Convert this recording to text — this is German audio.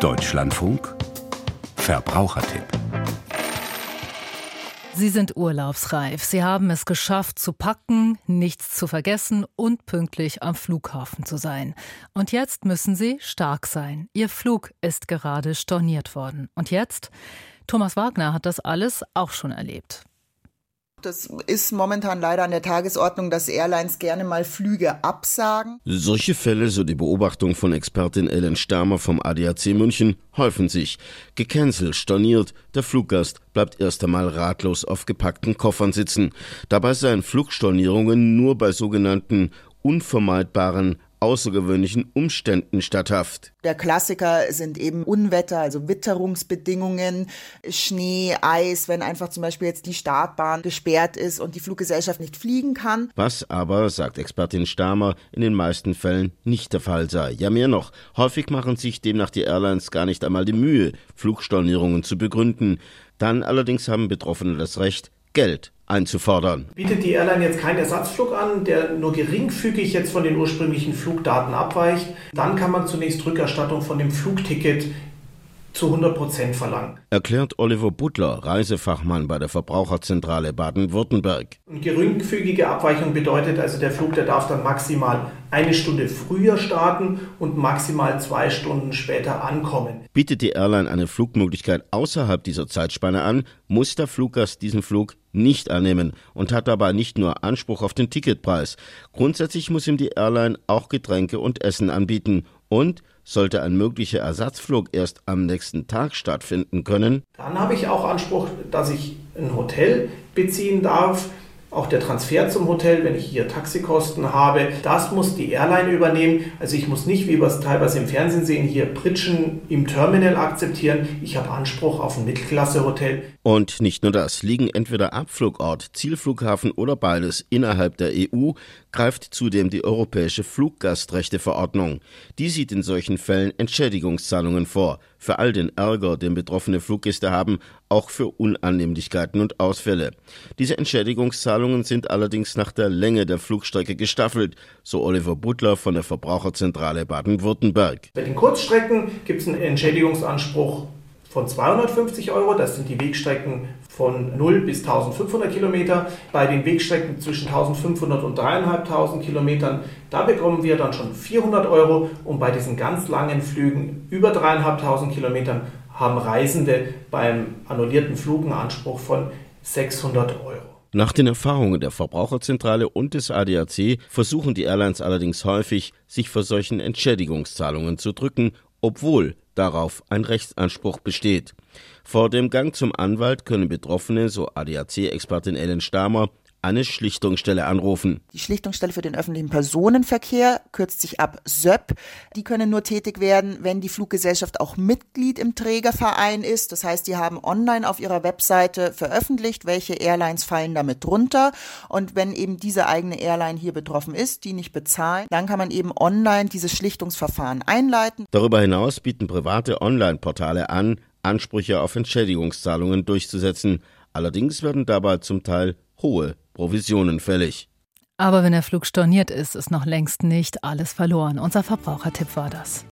Deutschlandfunk Verbrauchertipp Sie sind urlaubsreif. Sie haben es geschafft zu packen, nichts zu vergessen und pünktlich am Flughafen zu sein. Und jetzt müssen Sie stark sein. Ihr Flug ist gerade storniert worden. Und jetzt? Thomas Wagner hat das alles auch schon erlebt. Das ist momentan leider an der Tagesordnung, dass Airlines gerne mal Flüge absagen. Solche Fälle, so die Beobachtung von Expertin Ellen Stamer vom ADAC München, häufen sich. Gecancelt, storniert, der Fluggast bleibt erst einmal ratlos auf gepackten Koffern sitzen. Dabei seien Flugstornierungen nur bei sogenannten unvermeidbaren außergewöhnlichen Umständen statthaft. Der Klassiker sind eben Unwetter, also Witterungsbedingungen, Schnee, Eis, wenn einfach zum Beispiel jetzt die Startbahn gesperrt ist und die Fluggesellschaft nicht fliegen kann. Was aber, sagt Expertin Stamer, in den meisten Fällen nicht der Fall sei. Ja, mehr noch. Häufig machen sich demnach die Airlines gar nicht einmal die Mühe, Flugstornierungen zu begründen. Dann allerdings haben Betroffene das Recht, Geld einzufordern. Bietet die Airline jetzt keinen Ersatzflug an, der nur geringfügig jetzt von den ursprünglichen Flugdaten abweicht, dann kann man zunächst Rückerstattung von dem Flugticket zu 100 Prozent verlangen. Erklärt Oliver Butler, Reisefachmann bei der Verbraucherzentrale Baden-Württemberg. Eine geringfügige Abweichung bedeutet also, der Flug, der darf dann maximal eine Stunde früher starten und maximal zwei Stunden später ankommen. Bietet die Airline eine Flugmöglichkeit außerhalb dieser Zeitspanne an, muss der Fluggast diesen Flug nicht annehmen und hat dabei nicht nur Anspruch auf den Ticketpreis. Grundsätzlich muss ihm die Airline auch Getränke und Essen anbieten und sollte ein möglicher Ersatzflug erst am nächsten Tag stattfinden können, dann habe ich auch Anspruch, dass ich ein Hotel beziehen darf auch der Transfer zum Hotel, wenn ich hier Taxikosten habe, das muss die Airline übernehmen. Also ich muss nicht, wie wir es teilweise im Fernsehen sehen, hier Pritschen im Terminal akzeptieren. Ich habe Anspruch auf ein Mittelklasse-Hotel. Und nicht nur das, liegen entweder Abflugort, Zielflughafen oder beides innerhalb der EU, greift zudem die Europäische Fluggastrechteverordnung. Die sieht in solchen Fällen Entschädigungszahlungen vor, für all den Ärger, den betroffene Fluggäste haben, auch für Unannehmlichkeiten und Ausfälle. Diese Entschädigungszahlungen sind allerdings nach der Länge der Flugstrecke gestaffelt, so Oliver Butler von der Verbraucherzentrale Baden-Württemberg. Bei den Kurzstrecken gibt es einen Entschädigungsanspruch von 250 Euro. Das sind die Wegstrecken von 0 bis 1500 Kilometer. Bei den Wegstrecken zwischen 1500 und 3500 Kilometern, da bekommen wir dann schon 400 Euro. Und bei diesen ganz langen Flügen über 3500 Kilometern haben Reisende beim annullierten Flug einen Anspruch von 600 Euro. Nach den Erfahrungen der Verbraucherzentrale und des ADAC versuchen die Airlines allerdings häufig, sich vor solchen Entschädigungszahlungen zu drücken, obwohl darauf ein Rechtsanspruch besteht. Vor dem Gang zum Anwalt können Betroffene, so ADAC-Expertin Ellen Stamer, eine Schlichtungsstelle anrufen. Die Schlichtungsstelle für den öffentlichen Personenverkehr kürzt sich ab SÖP. Die können nur tätig werden, wenn die Fluggesellschaft auch Mitglied im Trägerverein ist. Das heißt, die haben online auf ihrer Webseite veröffentlicht, welche Airlines fallen damit drunter. Und wenn eben diese eigene Airline hier betroffen ist, die nicht bezahlen, dann kann man eben online dieses Schlichtungsverfahren einleiten. Darüber hinaus bieten private Online-Portale an, Ansprüche auf Entschädigungszahlungen durchzusetzen. Allerdings werden dabei zum Teil hohe Provisionen fällig. Aber wenn der Flug storniert ist, ist noch längst nicht alles verloren. Unser Verbrauchertipp war das.